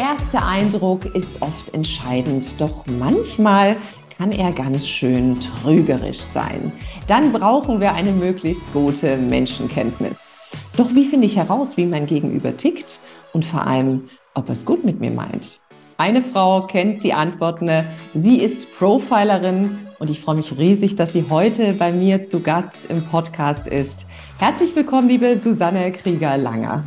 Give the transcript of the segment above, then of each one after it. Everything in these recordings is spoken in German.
Erste Eindruck ist oft entscheidend, doch manchmal kann er ganz schön trügerisch sein. Dann brauchen wir eine möglichst gute Menschenkenntnis. Doch wie finde ich heraus, wie mein Gegenüber tickt und vor allem, ob es gut mit mir meint? Eine Frau kennt die Antworten. Sie ist Profilerin und ich freue mich riesig, dass sie heute bei mir zu Gast im Podcast ist. Herzlich willkommen, liebe Susanne Krieger-Langer.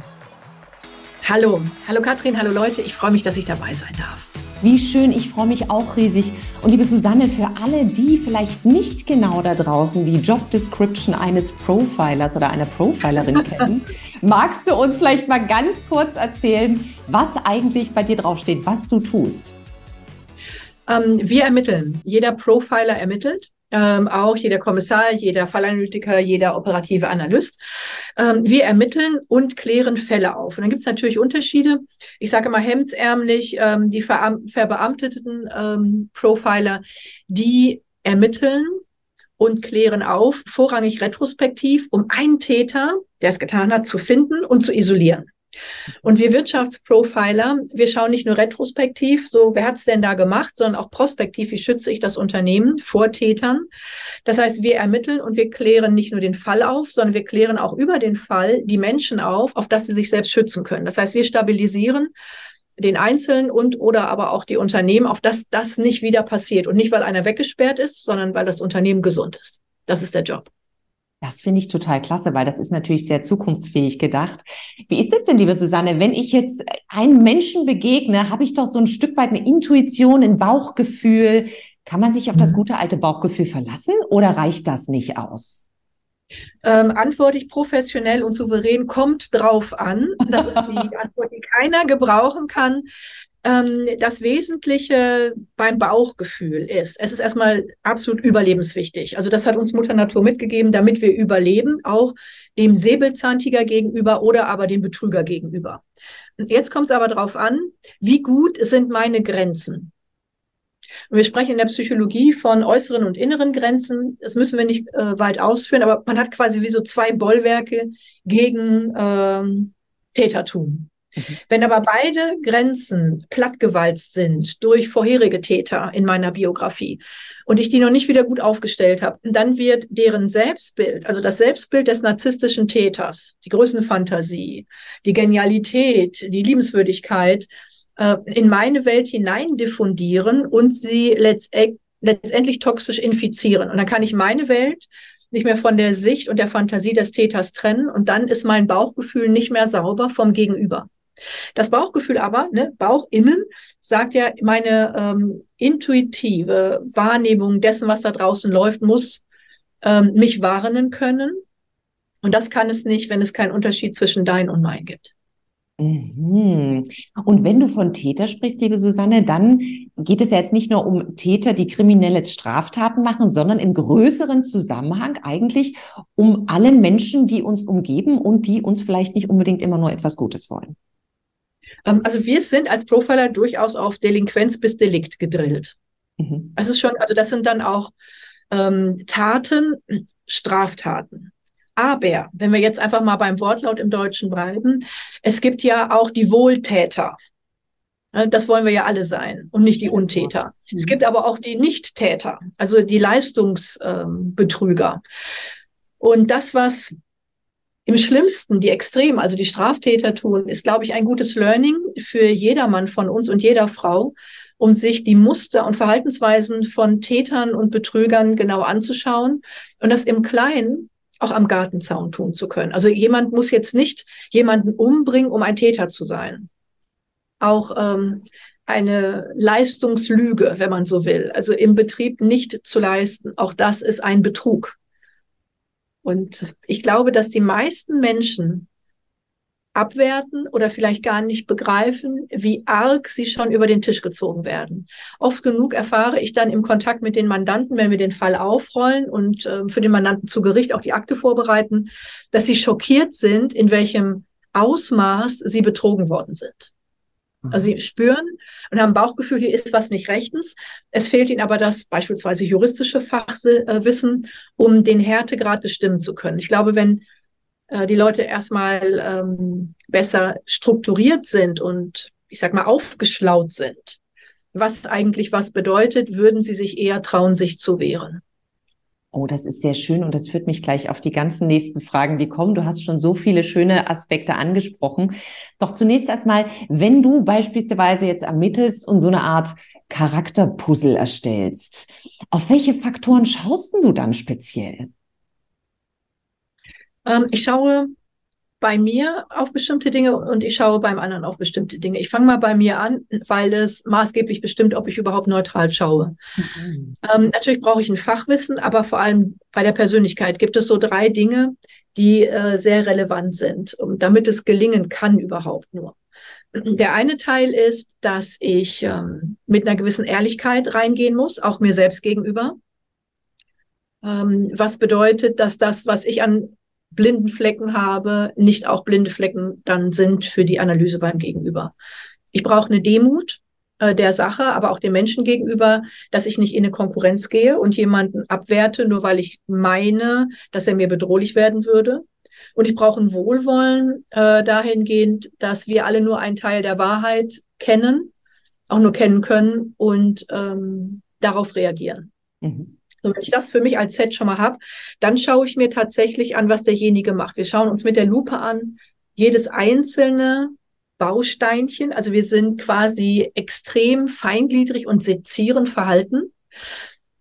Hallo, hallo Katrin, hallo Leute, ich freue mich, dass ich dabei sein darf. Wie schön, ich freue mich auch riesig. Und liebe Susanne, für alle, die vielleicht nicht genau da draußen die Job Description eines Profilers oder einer Profilerin kennen, magst du uns vielleicht mal ganz kurz erzählen, was eigentlich bei dir draufsteht, was du tust? Ähm, wir ermitteln. Jeder Profiler ermittelt ähm, auch jeder Kommissar, jeder Fallanalytiker, jeder operative Analyst. Ähm, wir ermitteln und klären Fälle auf. Und dann gibt es natürlich Unterschiede. Ich sage mal hemdsärmlich, ähm, die verbeamteten ähm, Profiler, die ermitteln und klären auf, vorrangig retrospektiv, um einen Täter, der es getan hat, zu finden und zu isolieren. Und wir Wirtschaftsprofiler, wir schauen nicht nur retrospektiv, so wer hat's denn da gemacht, sondern auch prospektiv, wie schütze ich das Unternehmen vor Tätern. Das heißt, wir ermitteln und wir klären nicht nur den Fall auf, sondern wir klären auch über den Fall die Menschen auf, auf dass sie sich selbst schützen können. Das heißt, wir stabilisieren den Einzelnen und oder aber auch die Unternehmen, auf dass das nicht wieder passiert. Und nicht, weil einer weggesperrt ist, sondern weil das Unternehmen gesund ist. Das ist der Job. Das finde ich total klasse, weil das ist natürlich sehr zukunftsfähig gedacht. Wie ist es denn, liebe Susanne, wenn ich jetzt einem Menschen begegne, habe ich doch so ein Stück weit eine Intuition, ein Bauchgefühl. Kann man sich auf das mhm. gute alte Bauchgefühl verlassen oder reicht das nicht aus? Ähm, antworte ich professionell und souverän, kommt drauf an. Das ist die Antwort, die keiner gebrauchen kann ähm, das Wesentliche beim Bauchgefühl ist, es ist erstmal absolut überlebenswichtig. Also das hat uns Mutter Natur mitgegeben, damit wir überleben, auch dem Säbelzahntiger gegenüber oder aber dem Betrüger gegenüber. Und jetzt kommt es aber darauf an, wie gut sind meine Grenzen. Und wir sprechen in der Psychologie von äußeren und inneren Grenzen. Das müssen wir nicht äh, weit ausführen, aber man hat quasi wie so zwei Bollwerke gegen ähm, Tätertum. Mhm. Wenn aber beide Grenzen plattgewalzt sind durch vorherige Täter in meiner Biografie und ich die noch nicht wieder gut aufgestellt habe, dann wird deren Selbstbild, also das Selbstbild des narzisstischen Täters, die Größenfantasie, die Genialität, die Liebenswürdigkeit äh, in meine Welt hinein diffundieren und sie letztendlich letztendlich toxisch infizieren. Und dann kann ich meine Welt nicht mehr von der Sicht und der Fantasie des Täters trennen und dann ist mein Bauchgefühl nicht mehr sauber vom Gegenüber. Das Bauchgefühl aber, ne, Bauch sagt ja, meine ähm, intuitive Wahrnehmung dessen, was da draußen läuft, muss ähm, mich warnen können. Und das kann es nicht, wenn es keinen Unterschied zwischen dein und mein gibt. Mhm. Und wenn du von Täter sprichst, liebe Susanne, dann geht es ja jetzt nicht nur um Täter, die kriminelle Straftaten machen, sondern im größeren Zusammenhang eigentlich um alle Menschen, die uns umgeben und die uns vielleicht nicht unbedingt immer nur etwas Gutes wollen. Ähm, also wir sind als Profiler durchaus auf Delinquenz bis Delikt gedrillt. Mhm. Es ist schon, also das sind dann auch ähm, Taten, Straftaten. Aber wenn wir jetzt einfach mal beim Wortlaut im Deutschen bleiben, es gibt ja auch die Wohltäter. Das wollen wir ja alle sein und nicht die Untäter. Mhm. Es gibt aber auch die Nichttäter, also die Leistungsbetrüger. Und das, was im schlimmsten die Extrem, also die Straftäter tun, ist, glaube ich, ein gutes Learning für jedermann von uns und jeder Frau, um sich die Muster und Verhaltensweisen von Tätern und Betrügern genau anzuschauen und das im Kleinen auch am Gartenzaun tun zu können. Also jemand muss jetzt nicht jemanden umbringen, um ein Täter zu sein. Auch ähm, eine Leistungslüge, wenn man so will. Also im Betrieb nicht zu leisten, auch das ist ein Betrug. Und ich glaube, dass die meisten Menschen abwerten oder vielleicht gar nicht begreifen, wie arg sie schon über den Tisch gezogen werden. Oft genug erfahre ich dann im Kontakt mit den Mandanten, wenn wir den Fall aufrollen und äh, für den Mandanten zu Gericht auch die Akte vorbereiten, dass sie schockiert sind, in welchem Ausmaß sie betrogen worden sind. Also sie spüren und haben Bauchgefühl, hier ist was nicht rechtens. Es fehlt ihnen aber das beispielsweise juristische Fachwissen, um den Härtegrad bestimmen zu können. Ich glaube, wenn äh, die Leute erstmal ähm, besser strukturiert sind und ich sag mal aufgeschlaut sind, was eigentlich was bedeutet, würden sie sich eher trauen, sich zu wehren. Oh, das ist sehr schön und das führt mich gleich auf die ganzen nächsten Fragen, die kommen. Du hast schon so viele schöne Aspekte angesprochen. Doch zunächst erstmal, wenn du beispielsweise jetzt ermittelst und so eine Art Charakterpuzzle erstellst, auf welche Faktoren schaust du dann speziell? Ähm, ich schaue bei mir auf bestimmte Dinge und ich schaue beim anderen auf bestimmte Dinge. Ich fange mal bei mir an, weil es maßgeblich bestimmt, ob ich überhaupt neutral schaue. Mhm. Ähm, natürlich brauche ich ein Fachwissen, aber vor allem bei der Persönlichkeit gibt es so drei Dinge, die äh, sehr relevant sind, um, damit es gelingen kann überhaupt nur. Der eine Teil ist, dass ich ähm, mit einer gewissen Ehrlichkeit reingehen muss, auch mir selbst gegenüber. Ähm, was bedeutet, dass das, was ich an blinden Flecken habe, nicht auch blinde Flecken dann sind für die Analyse beim Gegenüber. Ich brauche eine Demut äh, der Sache, aber auch dem Menschen gegenüber, dass ich nicht in eine Konkurrenz gehe und jemanden abwerte, nur weil ich meine, dass er mir bedrohlich werden würde. Und ich brauche ein Wohlwollen äh, dahingehend, dass wir alle nur einen Teil der Wahrheit kennen, auch nur kennen können und ähm, darauf reagieren. Mhm. Und wenn ich das für mich als Set schon mal habe, dann schaue ich mir tatsächlich an, was derjenige macht. Wir schauen uns mit der Lupe an, jedes einzelne Bausteinchen. Also wir sind quasi extrem feingliedrig und sezieren Verhalten.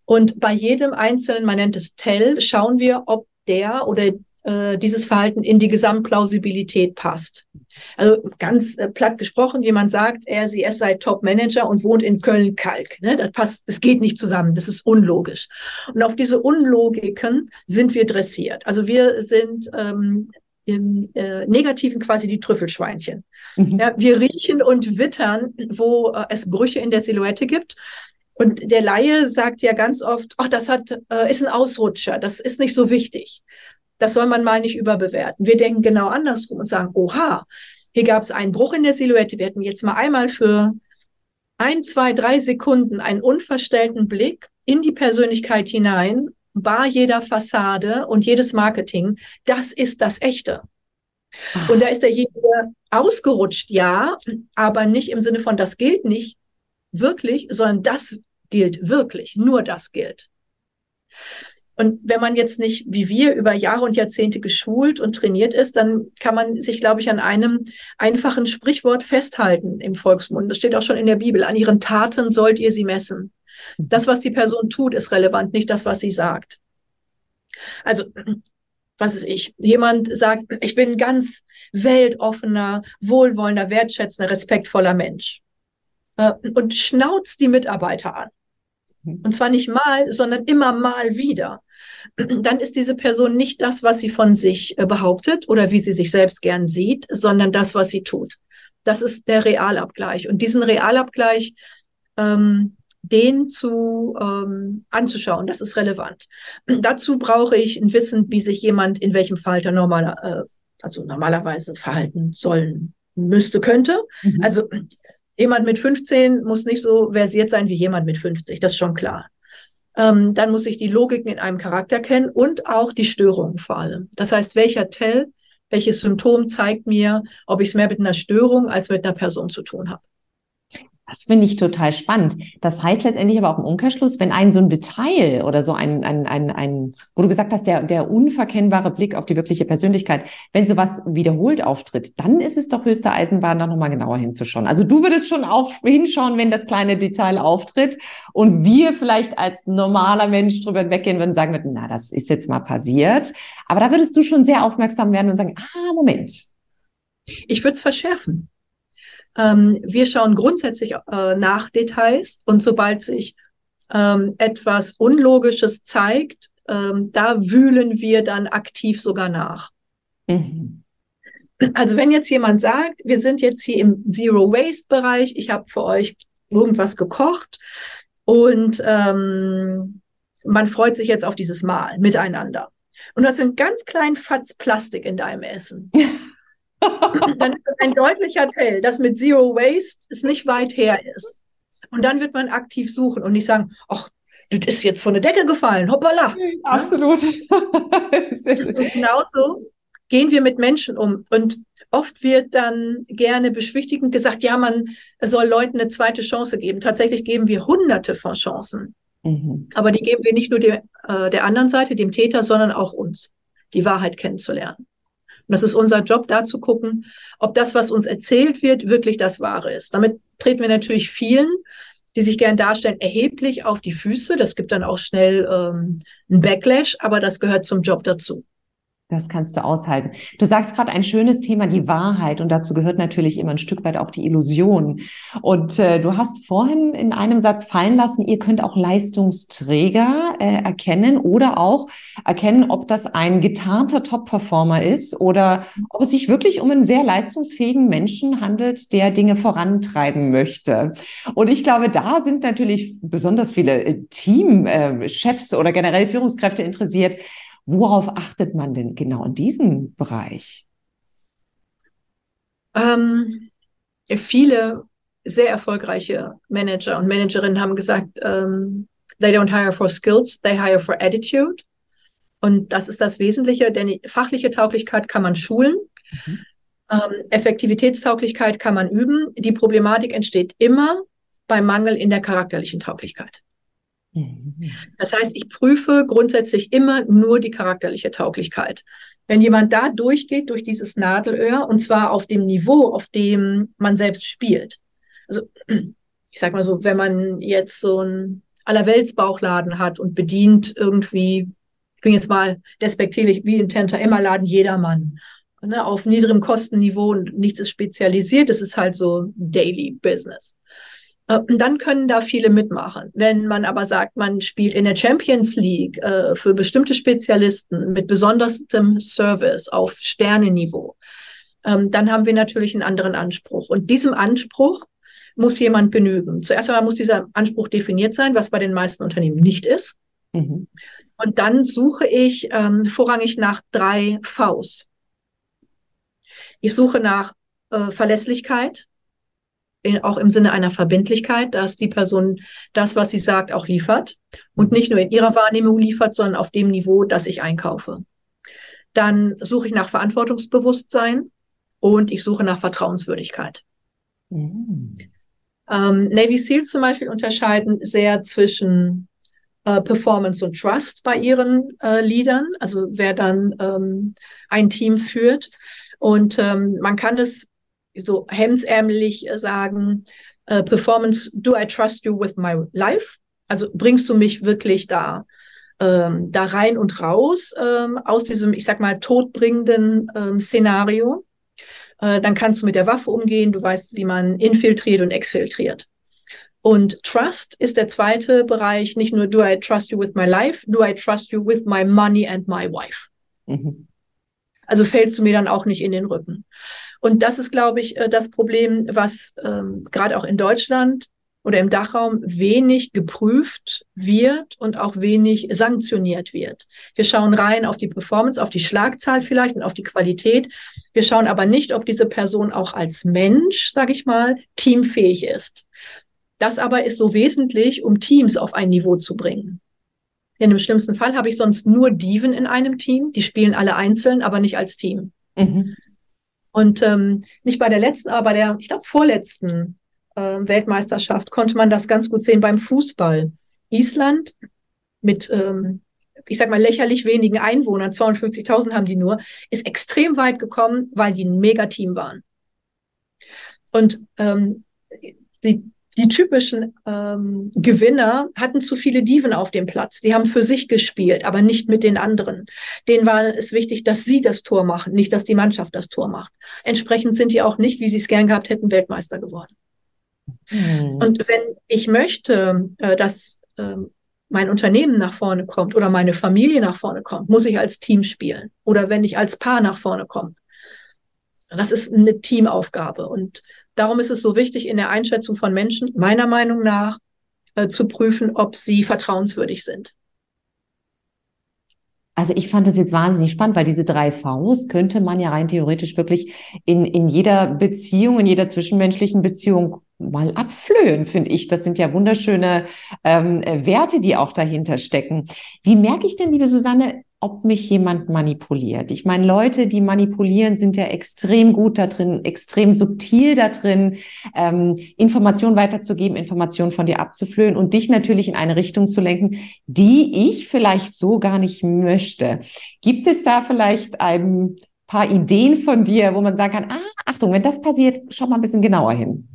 Und bei jedem einzelnen, man nennt es Tell, schauen wir, ob der oder äh, dieses Verhalten in die Gesamtplausibilität passt. Also ganz äh, platt gesprochen, jemand sagt, er, sie, es sei Top-Manager und wohnt in Köln-Kalk. Ne? Das passt, das geht nicht zusammen, das ist unlogisch. Und auf diese Unlogiken sind wir dressiert. Also wir sind ähm, im äh, Negativen quasi die Trüffelschweinchen. Mhm. Ja, wir riechen und wittern, wo äh, es Brüche in der Silhouette gibt. Und der Laie sagt ja ganz oft, ach, das hat, äh, ist ein Ausrutscher, das ist nicht so wichtig. Das soll man mal nicht überbewerten. Wir denken genau andersrum und sagen, oha, hier gab es einen Bruch in der Silhouette. Wir hätten jetzt mal einmal für ein, zwei, drei Sekunden einen unverstellten Blick in die Persönlichkeit hinein, bar jeder Fassade und jedes Marketing. Das ist das Echte. Und da ist derjenige ausgerutscht, ja, aber nicht im Sinne von, das gilt nicht wirklich, sondern das gilt wirklich. Nur das gilt. Und wenn man jetzt nicht wie wir über Jahre und Jahrzehnte geschult und trainiert ist, dann kann man sich, glaube ich, an einem einfachen Sprichwort festhalten im Volksmund. Das steht auch schon in der Bibel. An ihren Taten sollt ihr sie messen. Das, was die Person tut, ist relevant, nicht das, was sie sagt. Also, was ist ich? Jemand sagt, ich bin ein ganz weltoffener, wohlwollender, wertschätzender, respektvoller Mensch. Äh, und schnauzt die Mitarbeiter an. Und zwar nicht mal, sondern immer mal wieder. Dann ist diese Person nicht das, was sie von sich äh, behauptet oder wie sie sich selbst gern sieht, sondern das, was sie tut. Das ist der Realabgleich. Und diesen Realabgleich, ähm, den zu ähm, anzuschauen, das ist relevant. Dazu brauche ich ein Wissen, wie sich jemand in welchem Falter normaler, äh, also normalerweise verhalten sollen müsste, könnte. Mhm. Also Jemand mit 15 muss nicht so versiert sein wie jemand mit 50, das ist schon klar. Ähm, dann muss ich die Logiken in einem Charakter kennen und auch die Störungen vor allem. Das heißt, welcher Tell, welches Symptom zeigt mir, ob ich es mehr mit einer Störung als mit einer Person zu tun habe. Das finde ich total spannend. Das heißt letztendlich aber auch im Umkehrschluss, wenn ein so ein Detail oder so ein, ein, ein, ein wo du gesagt hast, der, der unverkennbare Blick auf die wirkliche Persönlichkeit, wenn sowas wiederholt auftritt, dann ist es doch höchste Eisenbahn, da nochmal genauer hinzuschauen. Also du würdest schon auf, hinschauen, wenn das kleine Detail auftritt und wir vielleicht als normaler Mensch drüber weggehen würden und sagen würden, na, das ist jetzt mal passiert. Aber da würdest du schon sehr aufmerksam werden und sagen, ah, Moment. Ich würde es verschärfen. Ähm, wir schauen grundsätzlich äh, nach Details und sobald sich ähm, etwas Unlogisches zeigt, ähm, da wühlen wir dann aktiv sogar nach. Mhm. Also wenn jetzt jemand sagt, wir sind jetzt hier im Zero Waste Bereich, ich habe für euch irgendwas gekocht und ähm, man freut sich jetzt auf dieses Mahl miteinander. Und du hast einen ganz kleinen Fatz Plastik in deinem Essen. dann ist das ein deutlicher Tell, dass mit Zero Waste es nicht weit her ist. Und dann wird man aktiv suchen und nicht sagen, ach, das ist jetzt von der Decke gefallen, hoppala. Absolut. Sehr schön. genauso gehen wir mit Menschen um. Und oft wird dann gerne beschwichtigend gesagt, ja, man soll Leuten eine zweite Chance geben. Tatsächlich geben wir hunderte von Chancen. Mhm. Aber die geben wir nicht nur der, äh, der anderen Seite, dem Täter, sondern auch uns, die Wahrheit kennenzulernen. Und das ist unser Job, da zu gucken, ob das, was uns erzählt wird, wirklich das Wahre ist. Damit treten wir natürlich vielen, die sich gern darstellen, erheblich auf die Füße. Das gibt dann auch schnell ähm, einen Backlash, aber das gehört zum Job dazu. Das kannst du aushalten. Du sagst gerade ein schönes Thema, die Wahrheit. Und dazu gehört natürlich immer ein Stück weit auch die Illusion. Und äh, du hast vorhin in einem Satz fallen lassen, ihr könnt auch Leistungsträger äh, erkennen oder auch erkennen, ob das ein getarnter Top-Performer ist oder ob es sich wirklich um einen sehr leistungsfähigen Menschen handelt, der Dinge vorantreiben möchte. Und ich glaube, da sind natürlich besonders viele äh, Teamchefs äh, oder generell Führungskräfte interessiert, Worauf achtet man denn genau in diesem Bereich? Ähm, viele sehr erfolgreiche Manager und Managerinnen haben gesagt, ähm, they don't hire for skills, they hire for attitude. Und das ist das Wesentliche, denn die fachliche Tauglichkeit kann man schulen. Mhm. Ähm, Effektivitätstauglichkeit kann man üben. Die Problematik entsteht immer beim Mangel in der charakterlichen Tauglichkeit. Mhm. Das heißt, ich prüfe grundsätzlich immer nur die charakterliche Tauglichkeit. Wenn jemand da durchgeht, durch dieses Nadelöhr, und zwar auf dem Niveau, auf dem man selbst spielt. Also, ich sag mal so, wenn man jetzt so einen Allerweltsbauchladen hat und bedient irgendwie, ich bin jetzt mal despektierlich, wie im Tenta-Emma-Laden jedermann. Ne, auf niedrigem Kostenniveau und nichts ist spezialisiert. Es ist halt so Daily Business. Äh, dann können da viele mitmachen. Wenn man aber sagt, man spielt in der Champions League äh, für bestimmte Spezialisten mit besonderstem Service auf Sternenniveau, ähm, dann haben wir natürlich einen anderen Anspruch. Und diesem Anspruch muss jemand genügen. Zuerst einmal muss dieser Anspruch definiert sein, was bei den meisten Unternehmen nicht ist. Mhm. Und dann suche ich ähm, vorrangig nach drei Vs. Ich suche nach äh, Verlässlichkeit, auch im Sinne einer Verbindlichkeit, dass die Person das, was sie sagt, auch liefert und nicht nur in ihrer Wahrnehmung liefert, sondern auf dem Niveau, das ich einkaufe. Dann suche ich nach Verantwortungsbewusstsein und ich suche nach Vertrauenswürdigkeit. Mhm. Ähm, Navy SEALs zum Beispiel unterscheiden sehr zwischen äh, Performance und Trust bei ihren äh, Leadern, also wer dann ähm, ein Team führt. Und ähm, man kann es so hemsärmelig sagen, äh, Performance, do I trust you with my life? Also bringst du mich wirklich da, ähm, da rein und raus ähm, aus diesem, ich sag mal, todbringenden ähm, Szenario? Äh, dann kannst du mit der Waffe umgehen, du weißt, wie man infiltriert und exfiltriert. Und Trust ist der zweite Bereich, nicht nur do I trust you with my life, do I trust you with my money and my wife. Mhm. Also fällst du mir dann auch nicht in den Rücken. Und das ist, glaube ich, äh, das Problem, was ähm, gerade auch in Deutschland oder im Dachraum wenig geprüft wird und auch wenig sanktioniert wird. Wir schauen rein auf die Performance, auf die Schlagzahl vielleicht und auf die Qualität. Wir schauen aber nicht, ob diese Person auch als Mensch, sage ich mal, teamfähig ist. Das aber ist so wesentlich, um Teams auf ein Niveau zu bringen. Denn im schlimmsten Fall habe ich sonst nur Diven in einem Team, die spielen alle einzeln, aber nicht als Team. Mhm. Und ähm, nicht bei der letzten, aber bei der, ich glaube, vorletzten äh, Weltmeisterschaft konnte man das ganz gut sehen beim Fußball. Island mit, ähm, ich sag mal, lächerlich wenigen Einwohnern, 250.000 haben die nur, ist extrem weit gekommen, weil die ein Megateam waren. Und ähm, die, die typischen ähm, Gewinner hatten zu viele Diven auf dem Platz. Die haben für sich gespielt, aber nicht mit den anderen. Denen war es wichtig, dass sie das Tor machen, nicht, dass die Mannschaft das Tor macht. Entsprechend sind die auch nicht, wie sie es gern gehabt hätten, Weltmeister geworden. Mhm. Und wenn ich möchte, äh, dass äh, mein Unternehmen nach vorne kommt oder meine Familie nach vorne kommt, muss ich als Team spielen. Oder wenn ich als Paar nach vorne komme, Das ist eine Teamaufgabe. Und darum ist es so wichtig, in der Einschätzung von Menschen, meiner Meinung nach, äh, zu prüfen, ob sie vertrauenswürdig sind. Also ich fand das jetzt wahnsinnig spannend, weil diese drei Vs könnte man ja rein theoretisch wirklich in, in jeder Beziehung, in jeder zwischenmenschlichen Beziehung mal abflöhen, finde ich. Das sind ja wunderschöne ähm, Werte, die auch dahinter stecken. Wie merke ich denn, liebe Susanne, ob mich jemand manipuliert. Ich meine, Leute, die manipulieren, sind ja extrem gut da drin, extrem subtil da drin, ähm, Informationen weiterzugeben, Informationen von dir abzuflöhen und dich natürlich in eine Richtung zu lenken, die ich vielleicht so gar nicht möchte. Gibt es da vielleicht ein paar Ideen von dir, wo man sagen kann, ah, Achtung, wenn das passiert, schau mal ein bisschen genauer hin.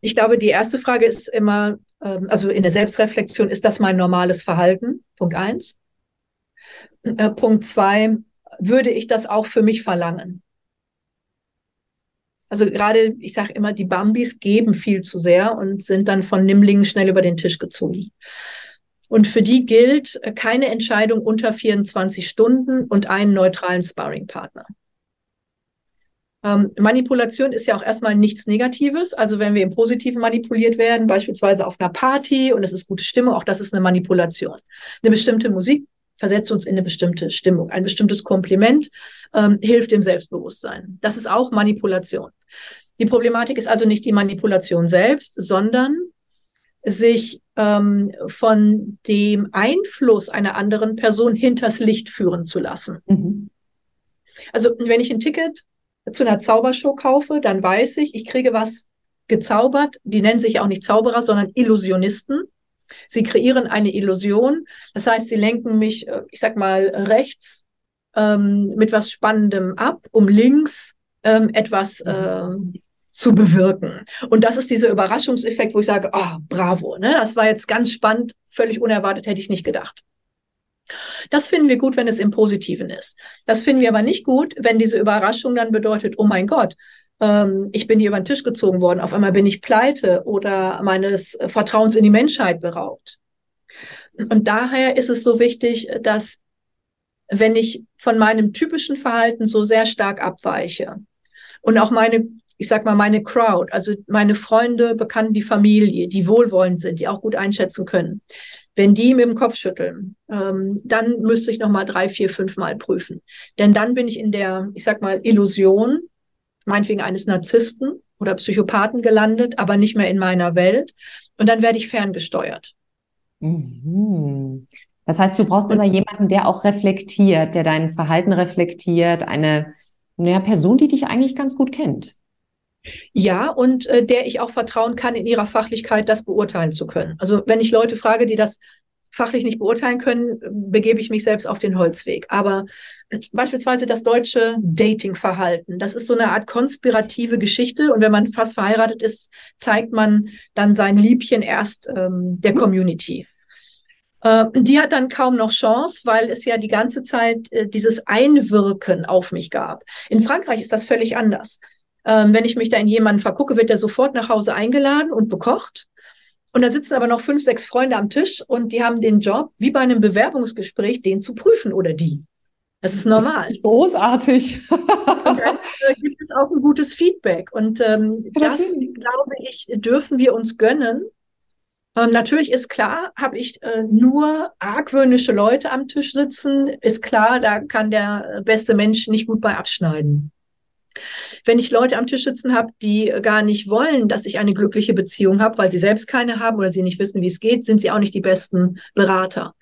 Ich glaube, die erste Frage ist immer, ähm, also in der Selbstreflexion, ist das mein normales Verhalten? Punkt eins. Äh, Punkt zwei, würde ich das auch für mich verlangen? Also gerade, ich sage immer, die Bambis geben viel zu sehr und sind dann von Nimmlingen schnell über den Tisch gezogen. Und für die gilt äh, keine Entscheidung unter 24 Stunden und einen neutralen Sparringpartner. Ähm, Manipulation ist ja auch erstmal nichts Negatives. Also wenn wir im Positiven manipuliert werden, beispielsweise auf einer Party und es ist gute Stimmung, auch das ist eine Manipulation. Eine bestimmte Musik versetzt uns in eine bestimmte Stimmung. Ein bestimmtes Kompliment ähm, hilft dem Selbstbewusstsein. Das ist auch Manipulation. Die Problematik ist also nicht die Manipulation selbst, sondern sich ähm, von dem Einfluss einer anderen Person hinters Licht führen zu lassen. Mhm. Also wenn ich ein Ticket zu einer Zaubershow kaufe, dann weiß ich, ich kriege was gezaubert. Die nennen sich auch nicht Zauberer, sondern Illusionisten. Sie kreieren eine Illusion. Das heißt, sie lenken mich, äh, ich sag mal, rechts ähm, mit was Spannendem ab, um links ähm, etwas ähm, zu bewirken. Und das ist dieser Überraschungseffekt, wo ich sage, oh, bravo, ne? das war jetzt ganz spannend, völlig unerwartet, hätte ich nicht gedacht. Das finden wir gut, wenn es im Positiven ist. Das finden wir aber nicht gut, wenn diese Überraschung dann bedeutet, oh mein Gott, ähm, ich bin hier über den Tisch gezogen worden, auf einmal bin ich pleite oder meines Vertrauens in die Menschheit beraubt. Und daher ist es so wichtig, dass wenn ich von meinem typischen Verhalten so sehr stark abweiche und auch meine, ich sag mal, meine Crowd, also meine Freunde, Bekannten, die Familie, die wohlwollend sind, die auch gut einschätzen können, wenn die mit dem Kopf schütteln, ähm, dann müsste ich noch mal drei, vier, fünf Mal prüfen. Denn dann bin ich in der, ich sag mal, Illusion, meinetwegen eines Narzissten oder Psychopathen gelandet, aber nicht mehr in meiner Welt. Und dann werde ich ferngesteuert. Mhm. Das heißt, du brauchst immer jemanden, der auch reflektiert, der dein Verhalten reflektiert, eine, eine Person, die dich eigentlich ganz gut kennt. Ja, und äh, der ich auch vertrauen kann, in ihrer Fachlichkeit das beurteilen zu können. Also wenn ich Leute frage, die das fachlich nicht beurteilen können, begebe ich mich selbst auf den Holzweg. Aber beispielsweise das deutsche Datingverhalten, das ist so eine Art konspirative Geschichte. Und wenn man fast verheiratet ist, zeigt man dann sein Liebchen erst ähm, der Community. Äh, die hat dann kaum noch Chance, weil es ja die ganze Zeit äh, dieses Einwirken auf mich gab. In Frankreich ist das völlig anders. Ähm, wenn ich mich da in jemanden vergucke, wird er sofort nach Hause eingeladen und bekocht. Und da sitzen aber noch fünf, sechs Freunde am Tisch und die haben den Job, wie bei einem Bewerbungsgespräch, den zu prüfen oder die. Das ist normal. Das ist großartig. und dann äh, gibt es auch ein gutes Feedback. Und ähm, ja, das, glaube ich, dürfen wir uns gönnen. Ähm, natürlich ist klar, habe ich äh, nur argwöhnische Leute am Tisch sitzen, ist klar, da kann der beste Mensch nicht gut bei abschneiden. Wenn ich Leute am Tisch sitzen habe, die gar nicht wollen, dass ich eine glückliche Beziehung habe, weil sie selbst keine haben oder sie nicht wissen, wie es geht, sind sie auch nicht die besten Berater.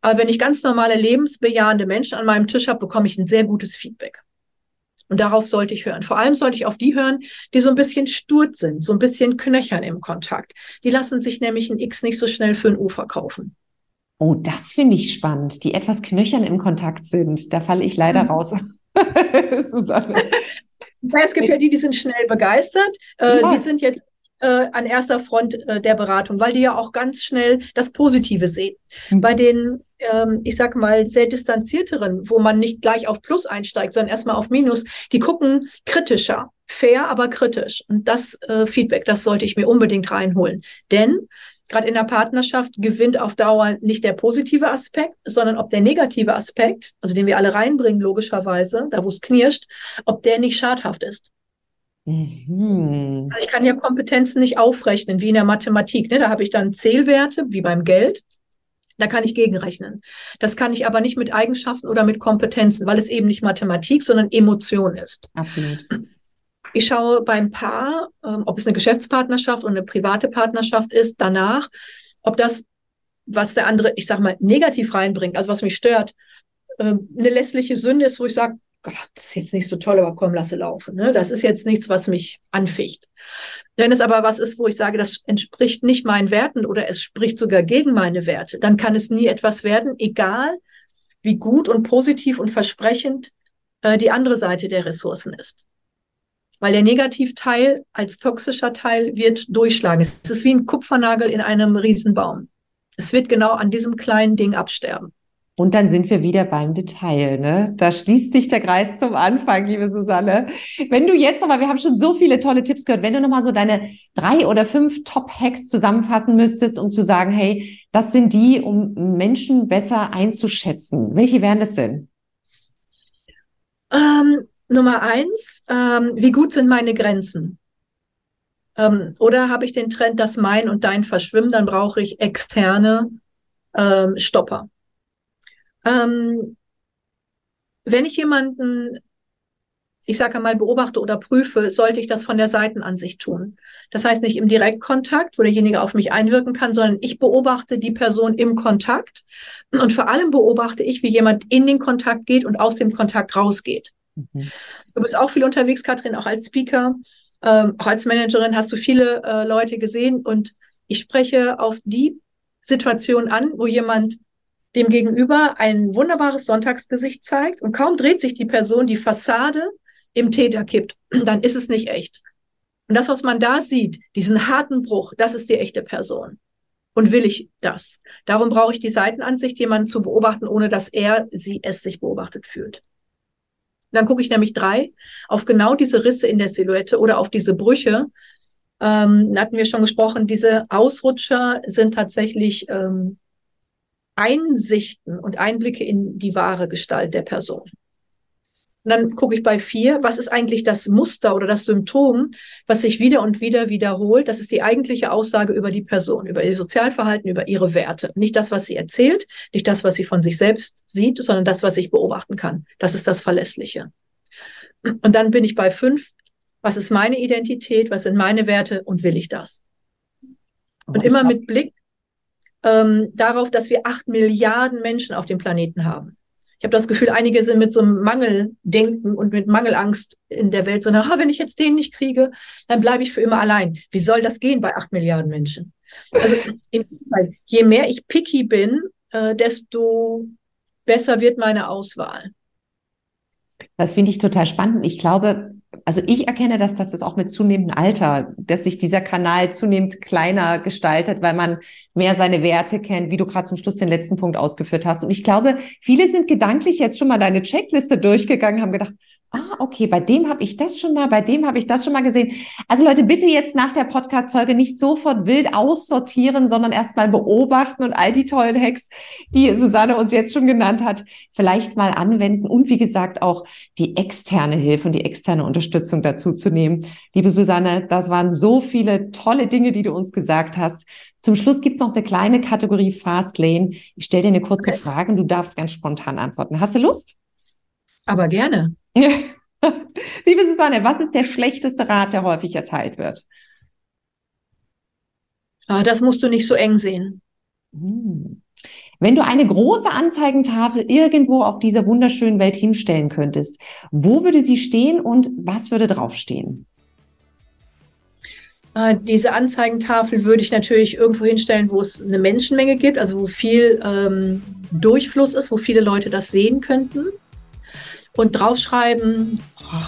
Aber wenn ich ganz normale lebensbejahende Menschen an meinem Tisch habe, bekomme ich ein sehr gutes Feedback. Und darauf sollte ich hören. Vor allem sollte ich auf die hören, die so ein bisschen sturt sind, so ein bisschen knöchern im Kontakt. Die lassen sich nämlich ein X nicht so schnell für ein U verkaufen. Oh, das finde ich spannend, die etwas knöchern im Kontakt sind. Da falle ich leider mhm. raus. Susanne. Es gibt ja die, die sind schnell begeistert. Äh, ja. Die sind jetzt äh, an erster Front äh, der Beratung, weil die ja auch ganz schnell das Positive sehen. Mhm. Bei den, ähm, ich sag mal, sehr distanzierteren, wo man nicht gleich auf Plus einsteigt, sondern erstmal auf Minus, die gucken kritischer. Fair, aber kritisch. Und das äh, Feedback, das sollte ich mir unbedingt reinholen. Denn gerade in der Partnerschaft gewinnt auf Dauer nicht der positive Aspekt, sondern ob der negative Aspekt, also den wir alle reinbringen, logischerweise, da wo es knirscht, ob der nicht schadhaft ist. Mhm. Also ich kann ja Kompetenzen nicht aufrechnen, wie in der Mathematik. Ne? Da habe ich dann Zählwerte, wie beim Geld. Da kann ich gegenrechnen. Das kann ich aber nicht mit Eigenschaften oder mit Kompetenzen, weil es eben nicht Mathematik, sondern Emotion ist. Absolut. Ich schaue beim Paar, ähm, ob es eine Geschäftspartnerschaft oder eine private Partnerschaft ist, danach, ob das, was der andere, ich sag mal, negativ reinbringt, also was mich stört, ähm, eine lässliche Sünde ist, wo ich sage, Gott, das ist jetzt nicht so toll, aber komm, lasse laufen. Ne? Das ist jetzt nichts, was mich anficht. Wenn es aber was ist, wo ich sage, das entspricht nicht meinen Werten oder es spricht sogar gegen meine Werte, dann kann es nie etwas werden, egal wie gut und positiv und versprechend äh, die andere Seite der Ressourcen ist. Weil der Negativteil als toxischer Teil wird durchschlagen. Es ist wie ein Kupfernagel in einem Riesenbaum. Es wird genau an diesem kleinen Ding absterben. Und dann sind wir wieder beim Detail. Ne? Da schließt sich der Kreis zum Anfang, liebe Susanne. Wenn du jetzt aber, wir haben schon so viele tolle Tipps gehört, wenn du nochmal so deine drei oder fünf Top-Hacks zusammenfassen müsstest, um zu sagen, hey, das sind die, um Menschen besser einzuschätzen. Welche wären das denn? Ähm, Nummer eins, ähm, wie gut sind meine Grenzen? Ähm, oder habe ich den Trend, dass mein und dein verschwimmen, dann brauche ich externe ähm, Stopper. Ähm, wenn ich jemanden, ich sage mal, beobachte oder prüfe, sollte ich das von der Seitenansicht tun. Das heißt nicht im Direktkontakt, wo derjenige auf mich einwirken kann, sondern ich beobachte die Person im Kontakt und vor allem beobachte ich, wie jemand in den Kontakt geht und aus dem Kontakt rausgeht. Mhm. Du bist auch viel unterwegs, Katrin, auch als Speaker, ähm, auch als Managerin hast du viele äh, Leute gesehen und ich spreche auf die Situation an, wo jemand dem Gegenüber ein wunderbares Sonntagsgesicht zeigt und kaum dreht sich die Person die Fassade im Täter kippt, dann ist es nicht echt. Und das, was man da sieht, diesen harten Bruch, das ist die echte Person. Und will ich das? Darum brauche ich die Seitenansicht, jemanden zu beobachten, ohne dass er, sie, es sich beobachtet fühlt. Dann gucke ich nämlich drei auf genau diese Risse in der Silhouette oder auf diese Brüche. Ähm, hatten wir schon gesprochen, diese Ausrutscher sind tatsächlich ähm, Einsichten und Einblicke in die wahre Gestalt der Person. Und dann gucke ich bei vier, was ist eigentlich das Muster oder das Symptom, was sich wieder und wieder wiederholt? Das ist die eigentliche Aussage über die Person, über ihr Sozialverhalten, über ihre Werte. Nicht das, was sie erzählt, nicht das, was sie von sich selbst sieht, sondern das, was ich beobachten kann. Das ist das Verlässliche. Und dann bin ich bei fünf. Was ist meine Identität? Was sind meine Werte? Und will ich das? Und immer mit Blick ähm, darauf, dass wir acht Milliarden Menschen auf dem Planeten haben. Ich habe das Gefühl, einige sind mit so einem Mangeldenken und mit Mangelangst in der Welt, sondern ah, wenn ich jetzt den nicht kriege, dann bleibe ich für immer allein. Wie soll das gehen bei acht Milliarden Menschen? Also je mehr ich picky bin, äh, desto besser wird meine Auswahl. Das finde ich total spannend. Ich glaube, also ich erkenne, dass das auch mit zunehmendem Alter, dass sich dieser Kanal zunehmend kleiner gestaltet, weil man mehr seine Werte kennt, wie du gerade zum Schluss den letzten Punkt ausgeführt hast. Und ich glaube, viele sind gedanklich jetzt schon mal deine Checkliste durchgegangen, haben gedacht, ah, okay, bei dem habe ich das schon mal, bei dem habe ich das schon mal gesehen. Also Leute, bitte jetzt nach der Podcast-Folge nicht sofort wild aussortieren, sondern erstmal beobachten und all die tollen Hacks, die Susanne uns jetzt schon genannt hat, vielleicht mal anwenden und wie gesagt auch die externe Hilfe und die externe Unterstützung Unterstützung dazu zu nehmen. Liebe Susanne, das waren so viele tolle Dinge, die du uns gesagt hast. Zum Schluss gibt es noch eine kleine Kategorie Fast Lane. Ich stelle dir eine kurze okay. Frage und du darfst ganz spontan antworten. Hast du Lust? Aber gerne. Liebe Susanne, was ist der schlechteste Rat, der häufig erteilt wird? Ah, das musst du nicht so eng sehen. Hm. Wenn du eine große Anzeigentafel irgendwo auf dieser wunderschönen Welt hinstellen könntest, wo würde sie stehen und was würde draufstehen? Äh, diese Anzeigentafel würde ich natürlich irgendwo hinstellen, wo es eine Menschenmenge gibt, also wo viel ähm, Durchfluss ist, wo viele Leute das sehen könnten. Und draufschreiben, oh,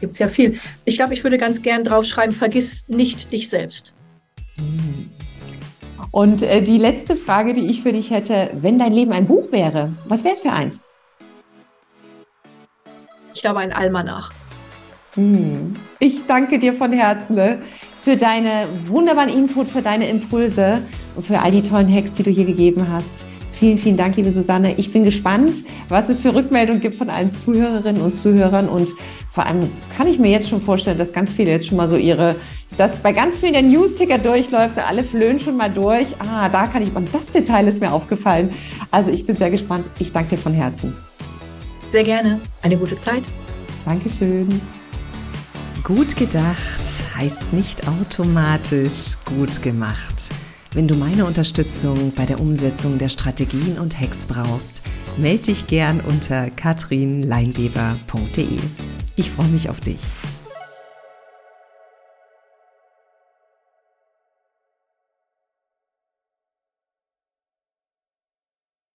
gibt es ja viel. Ich glaube, ich würde ganz gern draufschreiben, vergiss nicht dich selbst. Mhm. Und äh, die letzte Frage, die ich für dich hätte, wenn dein Leben ein Buch wäre, was wäre es für eins? Ich glaube, ein Almanach. Hm. Ich danke dir von Herzen. Ne? für deine wunderbaren Input, für deine Impulse und für all die tollen Hacks, die du hier gegeben hast. Vielen, vielen Dank, liebe Susanne. Ich bin gespannt, was es für Rückmeldungen gibt von allen Zuhörerinnen und Zuhörern. Und vor allem kann ich mir jetzt schon vorstellen, dass ganz viele jetzt schon mal so ihre, dass bei ganz vielen der News-Ticker durchläuft, alle flöhen schon mal durch. Ah, da kann ich, und das Detail ist mir aufgefallen. Also ich bin sehr gespannt. Ich danke dir von Herzen. Sehr gerne. Eine gute Zeit. Dankeschön. Gut gedacht heißt nicht automatisch gut gemacht. Wenn du meine Unterstützung bei der Umsetzung der Strategien und Hacks brauchst, melde dich gern unter katrinleinweber.de. Ich freue mich auf dich.